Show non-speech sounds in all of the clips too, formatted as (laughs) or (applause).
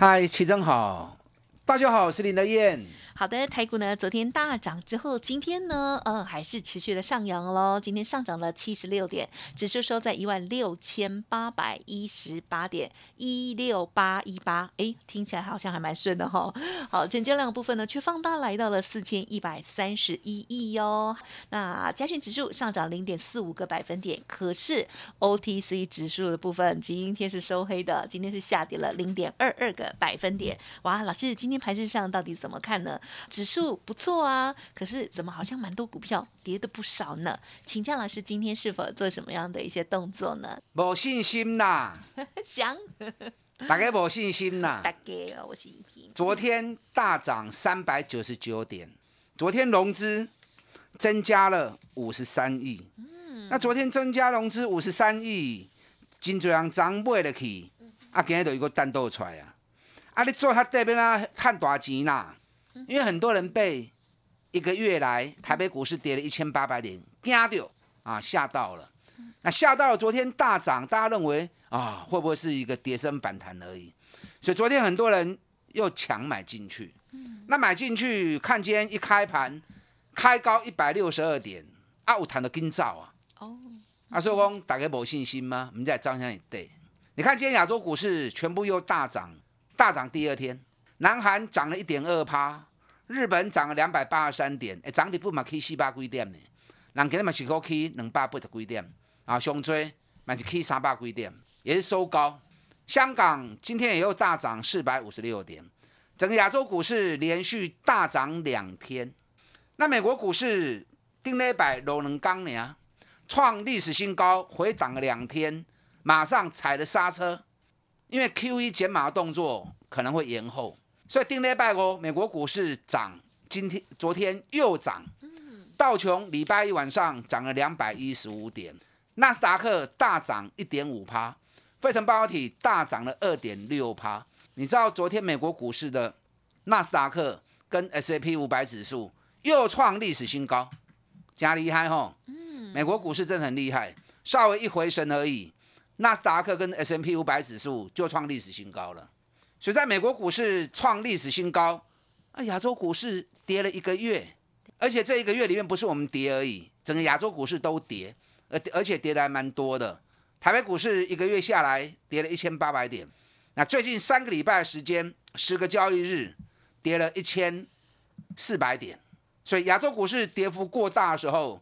嗨，齐正好，大家好，我是林德燕。好的，台股呢，昨天大涨之后，今天呢，呃，还是持续的上扬喽。今天上涨了七十六点，指数收在一万六千八百一十八点一六八一八，哎，听起来好像还蛮顺的哈。好，成交量部分呢，却放大来到了四千一百三十一亿哟。那加权指数上涨零点四五个百分点，可是 OTC 指数的部分今天是收黑的，今天是下跌了零点二二个百分点。哇，老师，今天盘市上到底怎么看呢？指数不错啊，可是怎么好像蛮多股票跌的不少呢？请教老师，今天是否做什么样的一些动作呢？没信心呐，(laughs) 想大家没信心呐，大概哦，我信心。昨天大涨三百九十九点，昨天融资增加了五十三亿。嗯，那昨天增加融资五十三亿，真多人涨买得起，啊，今日就一个弹豆出来啊！啊，你做他这边啊，赚大钱啦！因为很多人被一个月来台北股市跌了一千八百点惊掉啊，吓到了。那吓到了，昨天大涨，大家认为啊，会不会是一个跌升反弹而已？所以昨天很多人又抢买进去。那买进去，看今天一开盘开高一百六十二点，啊，有谈的跟照啊。哦。啊，所以讲大家没信心吗？我们在张相也对。你看今天亚洲股市全部又大涨，大涨第二天，南韩涨了一点二趴。日本涨了两百八十三点，诶，涨跌不嘛去四百几点呢？人今日嘛是可去两百八十几点，啊，上追嘛是去三百几点，也是收高。香港今天也又大涨四百五十六点，整个亚洲股市连续大涨两天。那美国股市定了一百六能钢呢，创历史新高，回档了两天，马上踩了刹车，因为 Q E 减码的动作可能会延后。所以定礼拜五，美国股市涨，今天、昨天又涨。道琼礼拜一晚上涨了两百一十五点，纳斯达克大涨一点五趴，费城半导体大涨了二点六趴。你知道昨天美国股市的纳斯达克跟 S A P 五百指数又创历史新高，加厉害吼！美国股市真的很厉害，稍微一回神而已，纳斯达克跟 S M P 五百指数就创历史新高了。所以，在美国股市创历史新高，啊，亚洲股市跌了一个月，而且这一个月里面不是我们跌而已，整个亚洲股市都跌，而而且跌的还蛮多的。台北股市一个月下来跌了一千八百点，那最近三个礼拜的时间，十个交易日跌了一千四百点，所以亚洲股市跌幅过大的时候，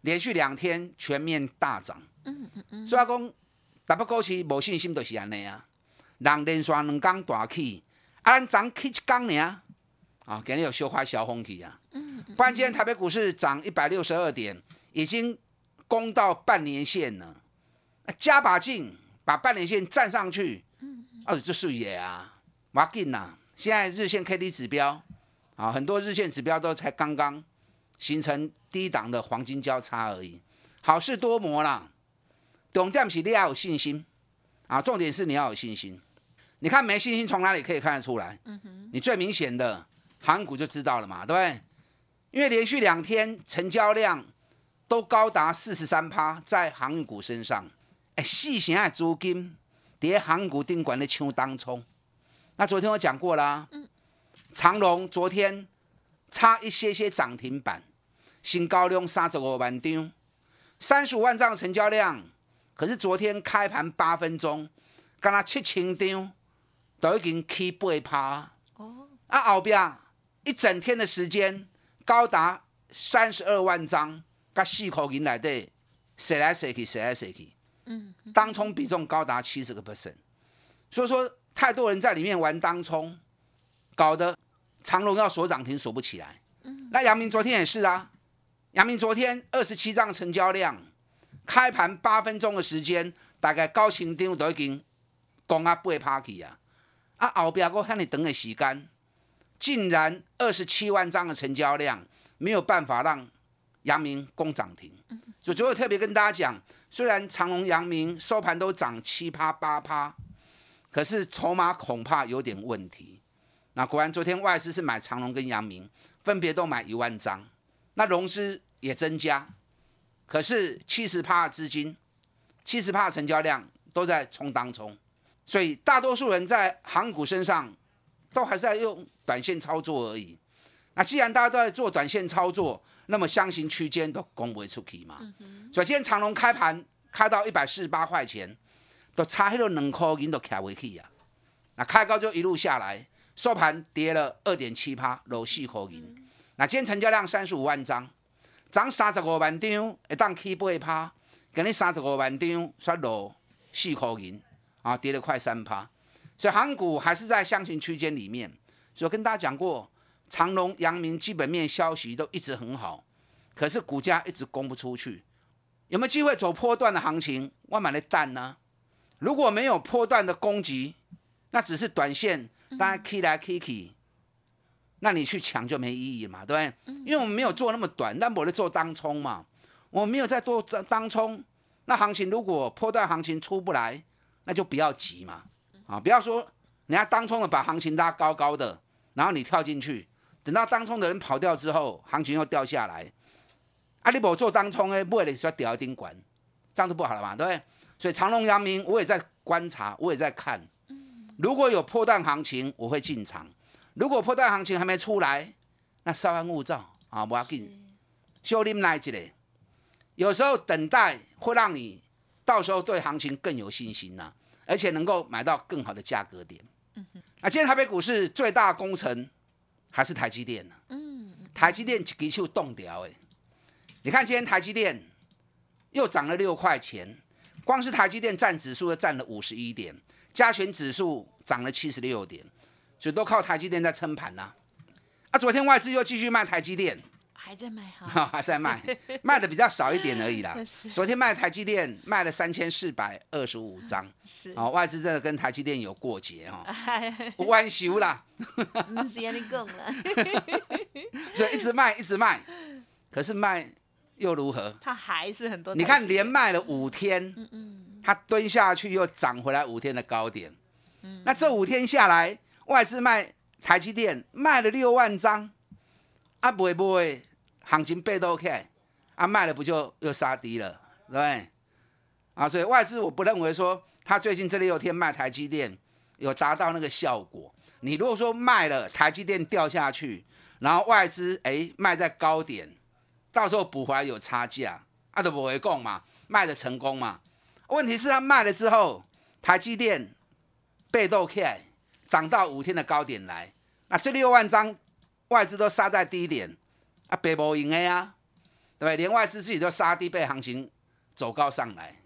连续两天全面大涨。嗯嗯嗯。所以阿公打不过去无信心都是安尼啊。人连续两天大起，啊，咱涨起一天呢，啊，今日有小花小风起啊。嗯。不然今天台北股市涨一百六十二点，已经攻到半年线了。加把劲，把半年线站上去。嗯。哦，这是也啊，马劲呐。现在日线 K D 指标，啊，很多日线指标都才刚刚形成低档的黄金交叉而已。好事多磨啦。重点是你要有信心，啊，重点是你要有信心。你看没信心从哪里可以看得出来？你最明显的韩股就知道了嘛，对不对？因为连续两天成交量都高达四十三趴在航运股身上，哎，细型的资金跌航股定管的抢当冲。那昨天我讲过啦，长隆昨天差一些些涨停板，新高量三十五万张，三十五万张成交量，可是昨天开盘八分钟，干那七千张。都已经起八趴。哦，啊后边一整天的时间高达三十二万张，甲四口银来底，谁来谁去，谁来谁去，嗯，当冲比重高达七十个 percent，所以说太多人在里面玩当冲，搞得长隆要锁涨停锁不起来。嗯，那阳明昨天也是啊，阳明昨天二十七张成交量，开盘八分钟的时间，大概高清张都已经攻啊八趴去啊。啊，后边我向你等的时间，竟然二十七万张的成交量没有办法让阳明攻涨停。所以昨天特别跟大家讲，虽然长隆、阳明收盘都涨七趴八趴，可是筹码恐怕有点问题。那果然昨天外资是买长隆跟阳明，分别都买一万张，那融资也增加，可是七十趴的资金，七十趴的成交量都在冲当中。所以大多数人在航股身上都还是在用短线操作而已。那既然大家都在做短线操作，那么箱型区间都攻不出去嘛。所以今天长隆开盘开到一百四十八块钱，都差迄个两块银都卡回去啊。那开高就一路下来，收盘跌了二点七趴，落四块银。那今天成交量三十五万张，涨三十五万张，一档起八趴，今日三十五万张，刷落四块银。啊，跌了快三趴，所以航股还是在箱型区间里面。所以跟大家讲过，长隆、阳明基本面消息都一直很好，可是股价一直攻不出去。有没有机会走波段的行情？我买的蛋呢？如果没有波段的攻击，那只是短线，大家 K 来 K K，那你去抢就没意义嘛，对不对？因为我们没有做那么短，那我在做当冲嘛，我没有在做当冲。那行情如果破段行情出不来，那就不要急嘛，啊，不要说人家当冲的把行情拉高高的，然后你跳进去，等到当冲的人跑掉之后，行情又掉下来，啊，你不做当冲诶，不会说掉一丁管，这样就不好了嘛，对不对？所以长隆、阳明我也在观察，我也在看，如果有破断行情，我会进场；如果破断行情还没出来，那稍安勿躁啊，不要紧，修炼来一嘞。有时候等待会让你。到时候对行情更有信心呐，而且能够买到更好的价格点。嗯那今天台北股市最大工程还是台积电呢。嗯。台积电几就动掉哎，你看今天台积电又涨了六块钱，光是台积电占指数就占了五十一点，加权指数涨了七十六点，所以都靠台积电在撑盘呐。啊，昨天外资又继续卖台积电。还在卖哈，(laughs) 还在卖，(laughs) 卖的比较少一点而已啦。昨天卖台积电卖了三千四百二十五张，是。哦，外资真的跟台积电有过节哈，(laughs) 弯修啦，是压力够了，所以一直卖一直卖，可是卖又如何？它还是很多，你看连卖了五天，嗯嗯，它蹲下去又涨回来五天的高点，嗯，那这五天下来，外资卖台积电卖了六万张，啊不会不会。行情被动开，啊卖了不就又杀低了，对不对？啊，所以外资我不认为说他最近这六天卖台积电有达到那个效果。你如果说卖了台积电掉下去，然后外资哎卖在高点，到时候补回来有差价，啊都不会供嘛，卖的成功嘛。问题是他卖了之后，台积电被动开涨到五天的高点来，那这六万张外资都杀在低点。啊，白无赢的呀，对不对？连外资自己都杀低，被行情走高上来，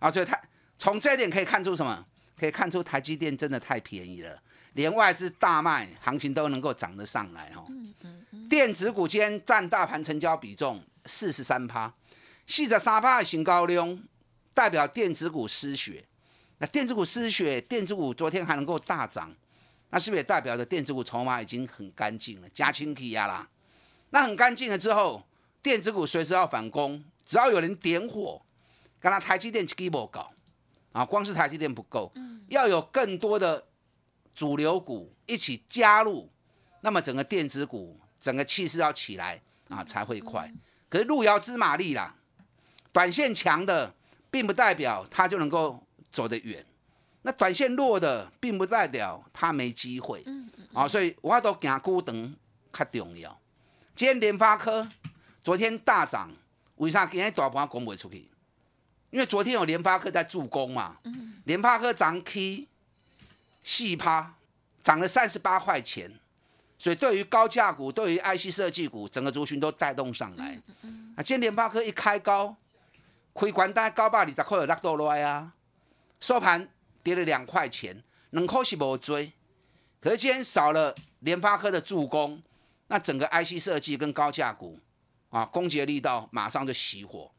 啊，所以它从这一点可以看出什么？可以看出台积电真的太便宜了，连外资大卖，行情都能够涨得上来哦。电子股间占大盘成交比重四十三趴，四十三趴的新高量，代表电子股失血。那电子股失血，电子股昨天还能够大涨，那是不是也代表着电子股筹码已经很干净了，加清气压啦？那很干净了之后，电子股随时要反攻，只要有人点火，刚才台积电基本搞啊，光是台积电不够，要有更多的主流股一起加入，那么整个电子股整个气势要起来啊才会快。可是路遥知马力啦，短线强的并不代表它就能够走得远，那短线弱的并不代表它没机会。啊，所以我都行孤等较重要。今天联发科昨天大涨，为啥今天大盘攻不出去？因为昨天有联发科在助攻嘛。联发科涨 K 细趴，涨了三十八块钱，所以对于高价股、对于 IC 设计股，整个族群都带动上来。啊，今天联发科一开高，开关单高百二十块有落到来啊，收盘跌了两块钱，能扣是无追，可是今天少了联发科的助攻。那整个 IC 设计跟高价股啊，攻击力道马上就熄火。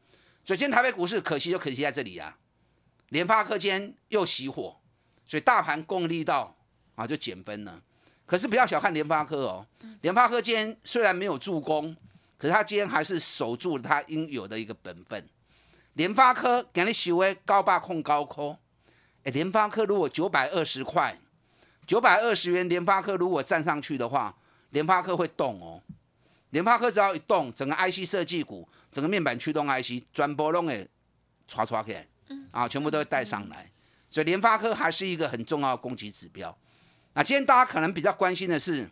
所以今天台北股市可惜就可惜在这里啊，联发科今天又熄火，所以大盘攻力道啊，就减分了。可是不要小看联发科哦，联发科今天虽然没有助攻，可是它今天还是守住了它应有的一个本分。联发科给你收为高霸控高科，哎，联发科如果九百二十块，九百二十元，联发科如果站上去的话，联发科会动哦。联发科只要一动，整个 IC 设计股，整个面板驱动 IC 转波拢会刷刷起来，啊，全部都会带上来。所以联发科还是一个很重要的攻击指标。那今天大家可能比较关心的是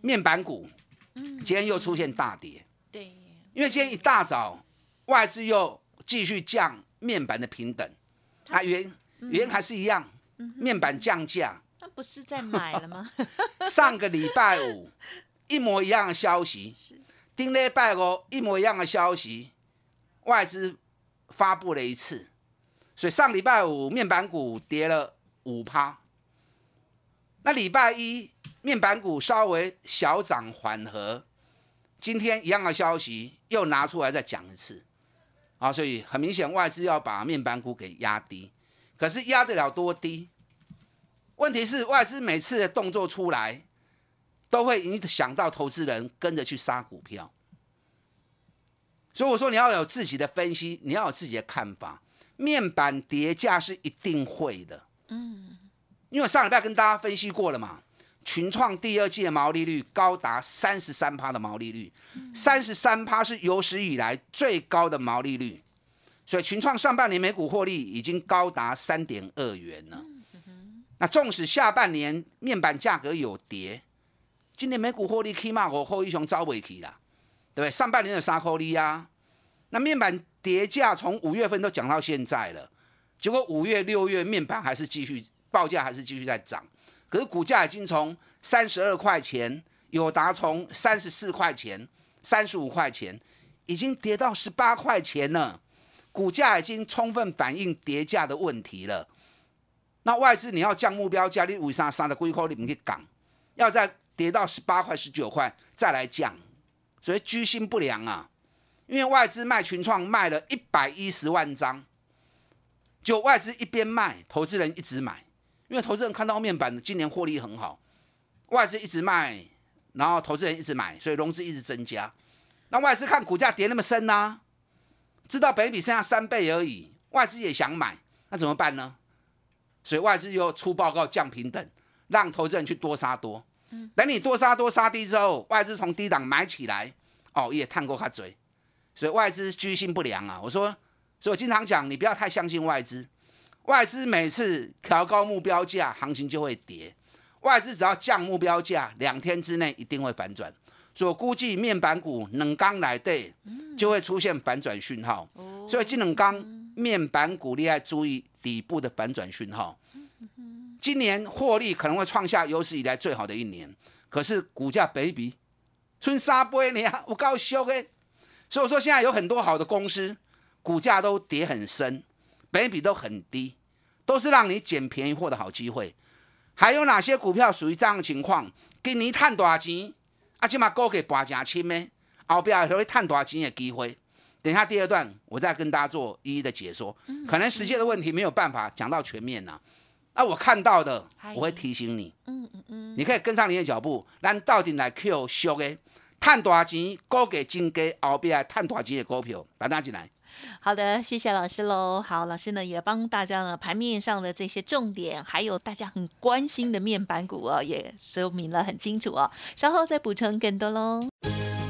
面板股，今天又出现大跌，对，因为今天一大早外资又继续降面板的平等，啊，原原还是一样，面板降价，那不是在买了吗？(laughs) 上个礼拜五一模一样的消息，丁礼拜五一模一样的消息，外资发布了一次，所以上礼拜五面板股跌了五趴。那礼拜一面板股稍微小涨缓和，今天一样的消息又拿出来再讲一次，啊，所以很明显外资要把面板股给压低，可是压得了多低？问题是外资每次的动作出来，都会影响到投资人跟着去杀股票，所以我说你要有自己的分析，你要有自己的看法，面板跌价是一定会的，嗯。因为上礼拜跟大家分析过了嘛，群创第二季的毛利率高达三十三趴的毛利率，三十三趴是有史以来最高的毛利率，所以群创上半年每股获利已经高达三点二元了。那纵使下半年面板价格有跌，今年每股获利起码我后一雄招尾起啦，对不对？上半年的沙扣利啊，那面板跌价从五月份都讲到现在了，结果五月六月面板还是继续。报价还是继续在涨，可是股价已经从三十二块钱，有达从三十四块钱、三十五块钱，已经跌到十八块钱了。股价已经充分反映跌价的问题了。那外资你要降目标价，你为啥三的龟壳你们去港，要再跌到十八块、十九块再来降，所以居心不良啊。因为外资卖群创卖了一百一十万张，就外资一边卖，投资人一直买。因为投资人看到面板今年获利很好，外资一直卖，然后投资人一直买，所以融资一直增加。那外资看股价跌那么深呢，知道北比剩下三倍而已，外资也想买，那怎么办呢？所以外资又出报告降平等，让投资人去多杀多。等你多杀多杀低之后，外资从低档买起来，哦，也探过他嘴，所以外资居心不良啊。我说，所以我经常讲，你不要太相信外资。外资每次调高目标价，行情就会跌。外资只要降目标价，两天之内一定会反转。所估计面板股冷刚来对，就会出现反转讯号。所以这冷刚面板股，你要注意底部的反转讯号。今年获利可能会创下有史以来最好的一年，可是股价北比春沙杯你我告诉诶。所以说现在有很多好的公司，股价都跌很深，北比都很低。都是让你捡便宜货的好机会，还有哪些股票属于这样的情况？给你赚大钱，啊，起码高给拔正亲呢？后壁还会赚大钱的机会。等下第二段我再跟大家做一一的解说。可能时间的问题没有办法讲到全面呐。啊，我看到的我会提醒你。嗯嗯嗯，你可以跟上你的脚步，咱到底来 Q 修的赚大钱，高给金给后边赚大钱的股票，把它进来。好的，谢谢老师喽。好，老师呢也帮大家呢盘面上的这些重点，还有大家很关心的面板股哦，也说明了很清楚哦。稍后再补充更多喽。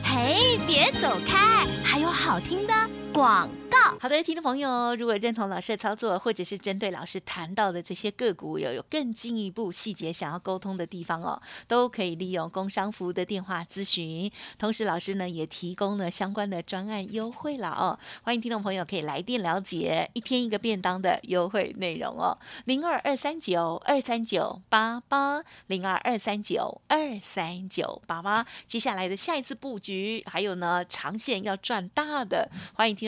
嘿，别走开，还有好听的广告。好的，听众朋友，如果认同老师的操作，或者是针对老师谈到的这些个股有有更进一步细节想要沟通的地方哦，都可以利用工商服务的电话咨询。同时，老师呢也提供了相关的专案优惠了哦，欢迎听众朋友可以来电了解一天一个便当的优惠内容哦，零二二三九二三九八八零二二三九二三九八八。接下来的下一次布局，还有呢长线要赚大的，欢迎听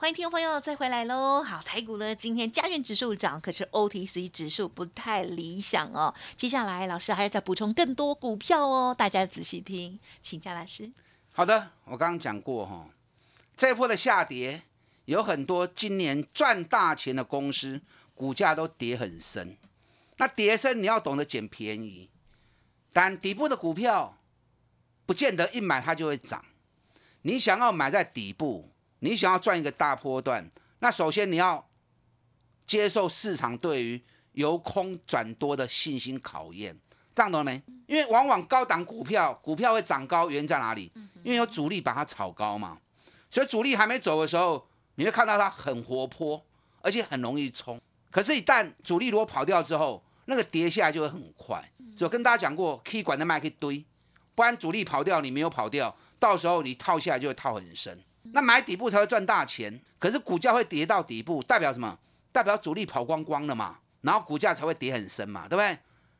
欢迎听众朋友再回来喽！好，台股呢今天加权指数涨，可是 OTC 指数不太理想哦。接下来老师还要再补充更多股票哦，大家仔细听，请教老师。好的，我刚刚讲过哈，这波的下跌有很多今年赚大钱的公司股价都跌很深。那跌深你要懂得捡便宜，但底部的股票不见得一买它就会涨。你想要买在底部。你想要赚一个大波段，那首先你要接受市场对于由空转多的信心考验，这样懂了没？因为往往高档股票股票会涨高，原因在哪里？因为有主力把它炒高嘛。所以主力还没走的时候，你会看到它很活泼，而且很容易冲。可是，一旦主力如果跑掉之后，那个跌下来就会很快。就跟大家讲过，可以管的卖可以堆，不然主力跑掉，你没有跑掉，到时候你套下来就会套很深。那买底部才会赚大钱，可是股价会跌到底部，代表什么？代表主力跑光光了嘛，然后股价才会跌很深嘛，对不对？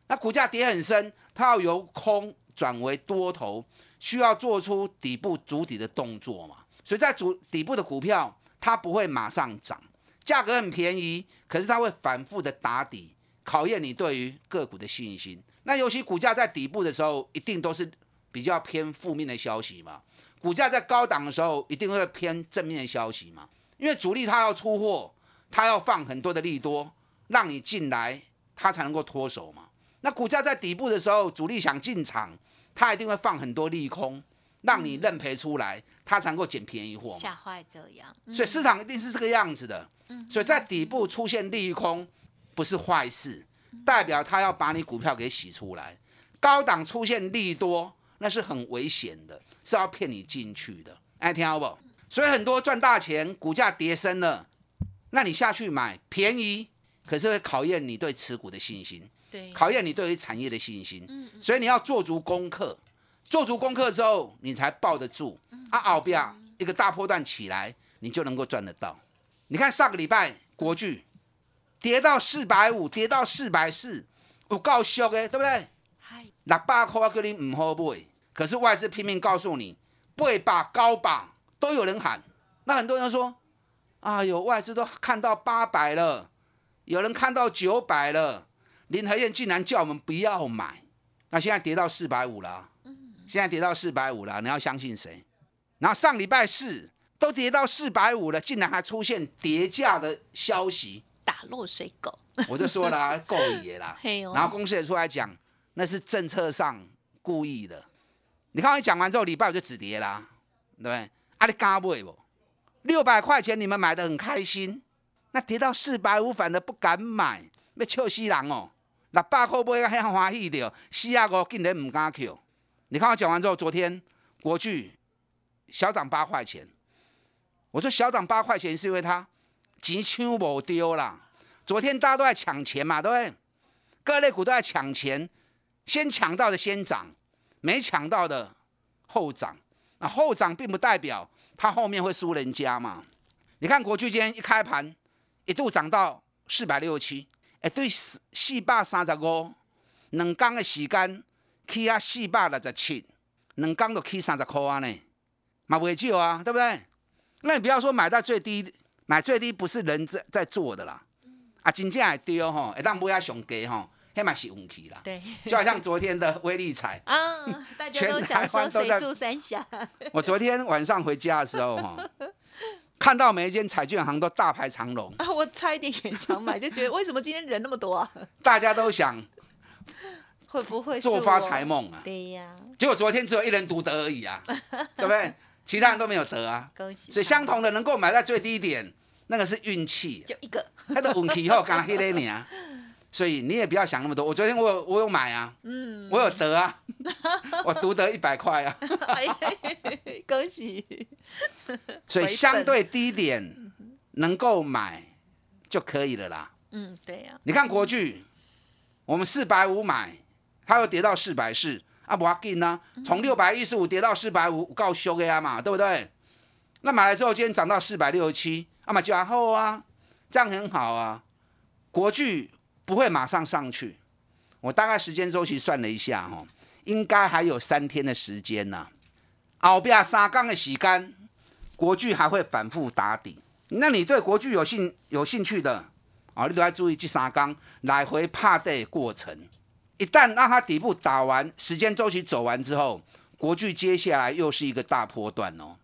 那股价跌很深，它要由空转为多头，需要做出底部主底的动作嘛。所以在主底部的股票，它不会马上涨，价格很便宜，可是它会反复的打底，考验你对于个股的信心。那尤其股价在底部的时候，一定都是比较偏负面的消息嘛。股价在高档的时候，一定会偏正面的消息嘛？因为主力他要出货，他要放很多的利多，让你进来，他才能够脱手嘛。那股价在底部的时候，主力想进场，他一定会放很多利空，让你认赔出来，他才能够捡便宜货。吓坏这样，所以市场一定是这个样子的。所以在底部出现利空不是坏事，代表他要把你股票给洗出来。高档出现利多，那是很危险的。是要骗你进去的，哎，听好不？所以很多赚大钱，股价跌升了，那你下去买便宜，可是会考验你对持股的信心，对，考验你对于产业的信心。嗯，所以你要做足功课，做足功课之后，你才抱得住。啊，奥比亚一个大波段起来，你就能够赚得到。你看上个礼拜国巨跌到四百五，跌到四百四，有够俗的，对不对？六百块叫你唔好买。可是外资拼命告诉你，背把高把都有人喊，那很多人说，哎呦，外资都看到八百了，有人看到九百了，林和燕竟然叫我们不要买，那现在跌到四百五了，现在跌到四百五了，你要相信谁？然后上礼拜四都跌到四百五了，竟然还出现跌价的消息，打落水狗，我就说了，够野了，(laughs) 然后公司也出来讲，那是政策上故意的。你看，我讲完之后，礼拜五就止跌啦，对不对？啊，你敢买不？六百块钱你们买的很开心，那跌到四百五，反而不敢买，要笑死人哦！六百块买个很欢喜的，四啊五竟然唔敢扣。你看我讲完之后，昨天国巨小涨八块钱，我说小涨八块钱是因为它钱抢无丢啦。昨天大家都在抢钱嘛，对不对？各类股都在抢钱，先抢到的先涨。没抢到的后涨，那后涨并不代表它后面会输人家嘛？你看国巨今天一开盘一度涨到四百六十七，哎，对四四百三十五，两天的时间起啊四百六十七，两天都起三十块啊呢，嘛未少啊，对不对？那你不要说买到最低，买最低不是人在在做的啦，啊，真正会丢吼，一旦买啊上低吼。天马是运气啦，对，就好像昨天的威力彩啊，大家都想说谁住三峡。(laughs) 我昨天晚上回家的时候哈，看到每一间彩券行都大排长龙啊，我差一点也想买，就觉得为什么今天人那么多啊？大家都想 (laughs) 会不会做发财梦啊？对呀，结果昨天只有一人独得而已啊，(laughs) 对不对？其他人都没有得啊。恭喜！所以相同的能够买在最低点，那个是运气，就一个，那个运气以后刚黑了你啊。所以你也不要想那么多。我昨天我有我有买啊，嗯，我有得啊，(laughs) 我独得一百块啊。(laughs) 恭喜！所以相对低点能够买就可以了啦。嗯，对呀。你看国巨，我们四百五买，它又跌到四百四，啊不要紧呢，从六百一十五跌到四百五，够修给他嘛，对不对？那买了之后，今天涨到四百六十七，啊嘛就然后啊，这样很好啊。国巨不会马上上去，我大概时间周期算了一下哦，应该还有三天的时间呢。后边三缸的洗干，国巨还会反复打底。那你对国巨有兴有兴趣的？啊，你都要注意这三缸来回怕的过程。一旦让它底部打完，时间周期走完之后，国巨接下来又是一个大波段哦。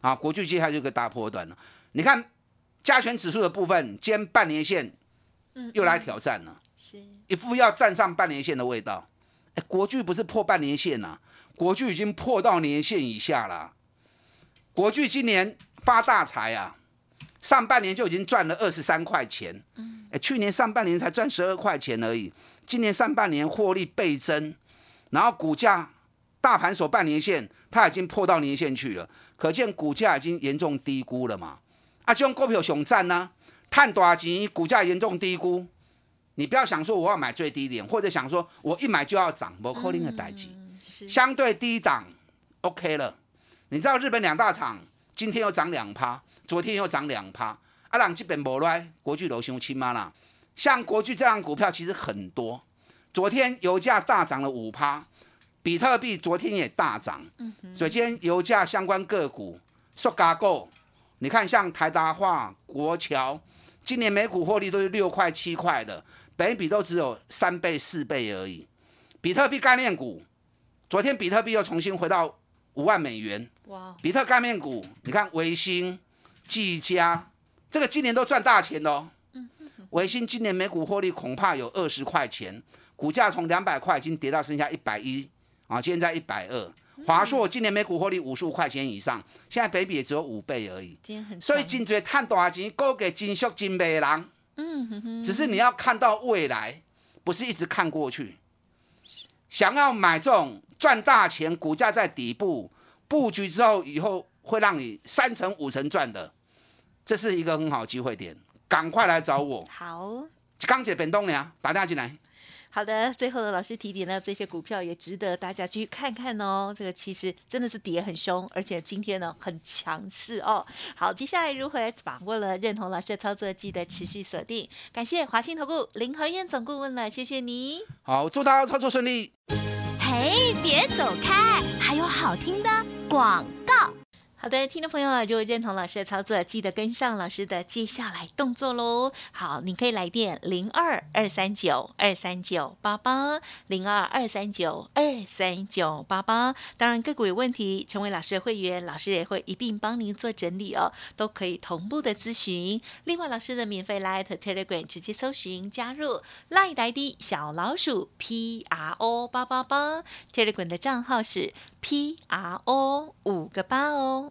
啊，国巨接下来就一个大波段了。你看加权指数的部分，兼半年线又来挑战了，是一副要站上半年线的味道。哎，国巨不是破半年线呐，国巨已经破到年线以下了。国巨今年发大财啊，上半年就已经赚了二十三块钱。哎，去年上半年才赚十二块钱而已，今年上半年获利倍增，然后股价大盘所半年线，它已经破到年线去了，可见股价已经严重低估了嘛。啊，这种股票熊赞呢，探多钱，股价严重低估，你不要想说我要买最低点，或者想说我一买就要涨，不可能的代志。相对低档，OK 了。你知道日本两大厂今天又涨两趴，昨天又涨两趴。阿朗基本无来，国巨楼熊亲妈啦。像国巨这样股票其实很多。昨天油价大涨了五趴，比特币昨天也大涨。所以今天油价相关个股说嘎够。你看像台达化、国桥，今年每股获利都是六块七块的，本比都只有三倍四倍而已。比特币概念股，昨天比特币又重新回到五万美元。哇！比特概念股，你看维新、技嘉。这个今年都赚大钱哦。维新今年每股获利恐怕有二十块钱，股价从两百块已经跌到剩下一百一啊，现在一百二。华硕今年每股获利五十五块钱以上，现在北比也只有五倍而已。所以真侪赚大钱，高给金属金美人。嗯哼哼。只是你要看到未来，不是一直看过去。想要买这种赚大钱，股价在底部布局之后，以后会让你三成五成赚的。这是一个很好机会点，赶快来找我。好，刚解变动了，打电话进来。好的，最后的老师提点呢，这些股票也值得大家去看看哦。这个其实真的是跌很凶，而且今天呢很强势哦。好，接下来如何把握了认同老师的操作，记得持续锁定。感谢华信投顾林和燕总顾问了，谢谢你。好，祝大家操作顺利。嘿，别走开，还有好听的广告。好的，听众朋友啊，如果认同老师的操作，记得跟上老师的接下来动作喽。好，你可以来电零二二三九二三九八八零二二三九二三九八八。当然个股有问题，成为老师的会员，老师也会一并帮您做整理哦，都可以同步的咨询。另外，老师的免费 Light Telegram 直接搜寻加入 Light ID 小老鼠 P R O 八八八 Telegram 的账号是 P R O 五个八哦。